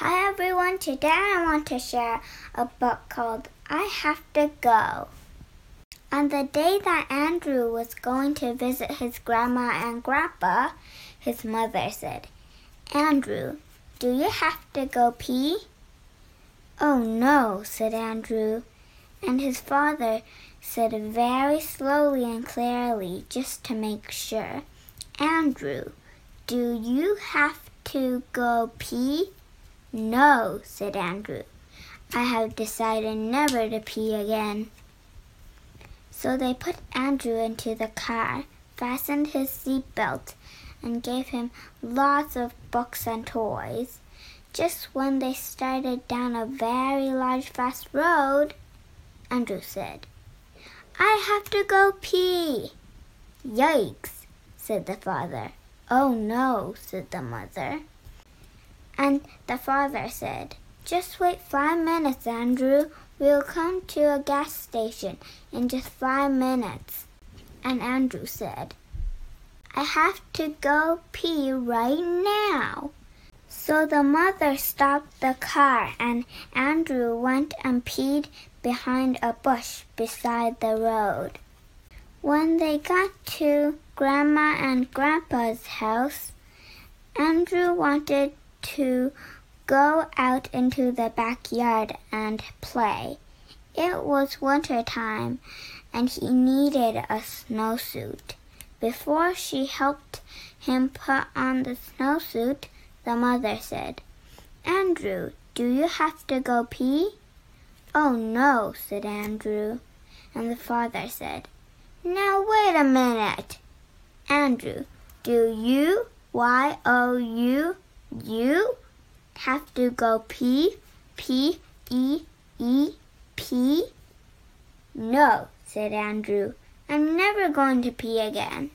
Hi everyone, today I want to share a book called I Have to Go. On the day that Andrew was going to visit his grandma and grandpa, his mother said, Andrew, do you have to go pee? Oh no, said Andrew, and his father said very slowly and clearly just to make sure, Andrew, do you have to go pee? No, said Andrew. I have decided never to pee again. So they put Andrew into the car, fastened his seat belt, and gave him lots of books and toys. Just when they started down a very large, fast road, Andrew said, I have to go pee. Yikes, said the father. Oh no, said the mother. And the father said, Just wait five minutes, Andrew. We'll come to a gas station in just five minutes. And Andrew said, I have to go pee right now. So the mother stopped the car and Andrew went and peed behind a bush beside the road. When they got to Grandma and Grandpa's house, Andrew wanted to go out into the backyard and play. It was winter time and he needed a snowsuit. Before she helped him put on the snowsuit, the mother said, Andrew, do you have to go pee? Oh no, said Andrew. And the father said, Now wait a minute. Andrew, do you, Y O U, you have to go pee, P E E P? No, said Andrew. I'm never going to pee again.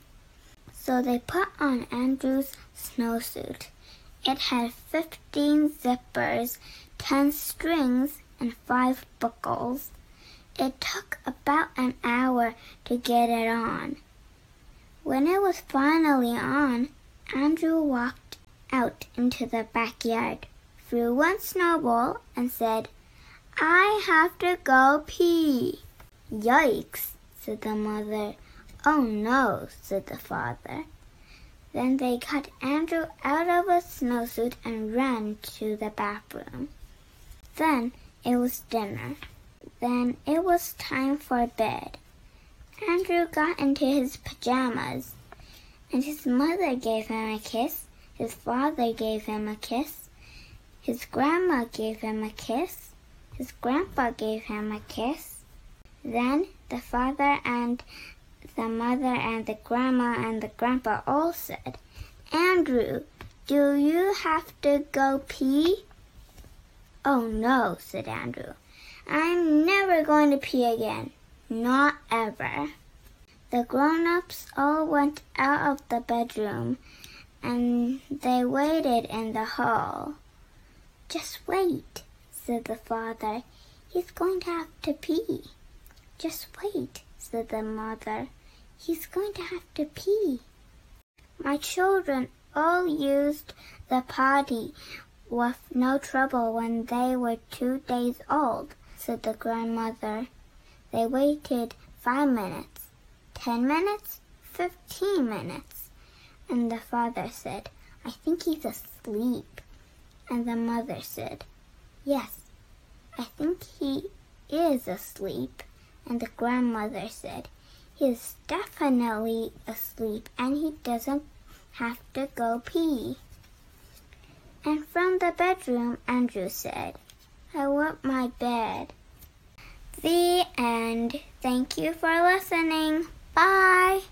So they put on Andrew's snowsuit. It had 15 zippers, 10 strings, and 5 buckles. It took about an hour to get it on. When it was finally on, Andrew walked out into the backyard, threw one snowball, and said, I have to go pee. Yikes, said the mother. Oh no, said the father. Then they cut Andrew out of a snowsuit and ran to the bathroom. Then it was dinner. Then it was time for bed. Andrew got into his pajamas, and his mother gave him a kiss his father gave him a kiss. His grandma gave him a kiss. His grandpa gave him a kiss. Then the father and the mother and the grandma and the grandpa all said, Andrew, do you have to go pee? Oh no, said Andrew. I'm never going to pee again. Not ever. The grown ups all went out of the bedroom and they waited in the hall. Just wait, said the father. He's going to have to pee. Just wait, said the mother. He's going to have to pee. My children all used the potty with no trouble when they were two days old, said the grandmother. They waited five minutes, ten minutes, fifteen minutes. And the father said, I think he's asleep. And the mother said, Yes, I think he is asleep. And the grandmother said, He is definitely asleep and he doesn't have to go pee. And from the bedroom, Andrew said, I want my bed. The end. Thank you for listening. Bye.